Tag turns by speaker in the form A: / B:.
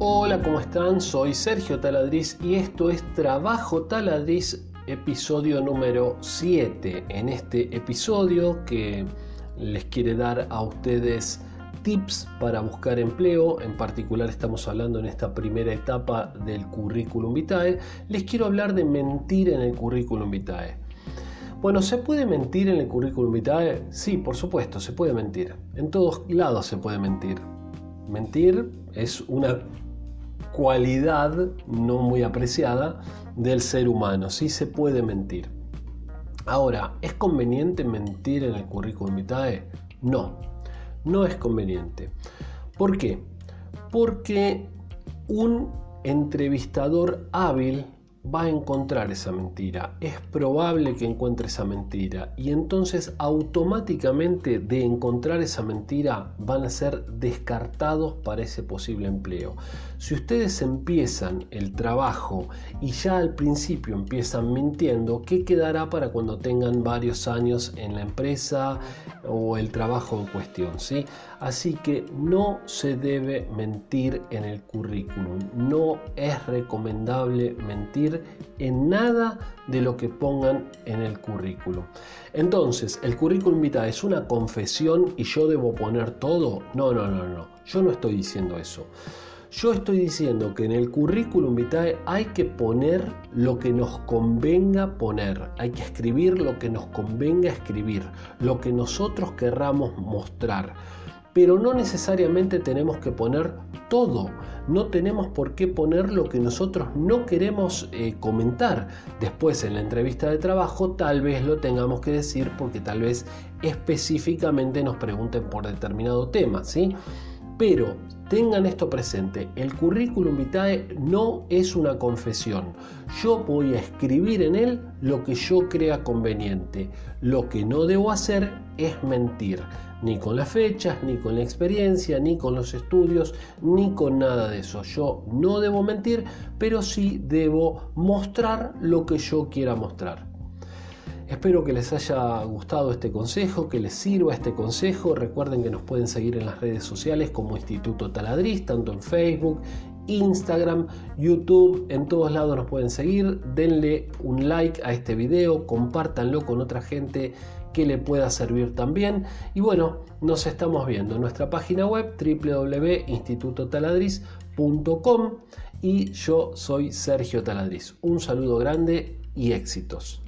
A: Hola, ¿cómo están? Soy Sergio Taladriz y esto es Trabajo Taladriz, episodio número 7. En este episodio que les quiere dar a ustedes tips para buscar empleo, en particular estamos hablando en esta primera etapa del currículum vitae, les quiero hablar de mentir en el currículum vitae. Bueno, ¿se puede mentir en el currículum vitae? Sí, por supuesto, se puede mentir. En todos lados se puede mentir. Mentir es una cualidad no muy apreciada del ser humano. Sí se puede mentir. Ahora, ¿es conveniente mentir en el currículum vitae? No, no es conveniente. ¿Por qué? Porque un entrevistador hábil va a encontrar esa mentira. Es probable que encuentre esa mentira. Y entonces automáticamente de encontrar esa mentira van a ser descartados para ese posible empleo. Si ustedes empiezan el trabajo y ya al principio empiezan mintiendo, ¿qué quedará para cuando tengan varios años en la empresa o el trabajo en cuestión? ¿sí? Así que no se debe mentir en el currículum. No es recomendable mentir en nada de lo que pongan en el currículum. Entonces, ¿el currículum vitae es una confesión y yo debo poner todo? No, no, no, no. Yo no estoy diciendo eso. Yo estoy diciendo que en el currículum vitae hay que poner lo que nos convenga poner, hay que escribir lo que nos convenga escribir, lo que nosotros querramos mostrar pero no necesariamente tenemos que poner todo. No tenemos por qué poner lo que nosotros no queremos eh, comentar. Después en la entrevista de trabajo tal vez lo tengamos que decir porque tal vez específicamente nos pregunten por determinado tema, ¿sí? Pero tengan esto presente, el currículum vitae no es una confesión. Yo voy a escribir en él lo que yo crea conveniente. Lo que no debo hacer es mentir ni con las fechas, ni con la experiencia, ni con los estudios, ni con nada de eso. Yo no debo mentir, pero sí debo mostrar lo que yo quiera mostrar. Espero que les haya gustado este consejo, que les sirva este consejo. Recuerden que nos pueden seguir en las redes sociales como Instituto Taladriz, tanto en Facebook, Instagram, YouTube, en todos lados nos pueden seguir. Denle un like a este video, compártanlo con otra gente que le pueda servir también. Y bueno, nos estamos viendo en nuestra página web www.institutotaladriz.com y yo soy Sergio Taladriz. Un saludo grande y éxitos.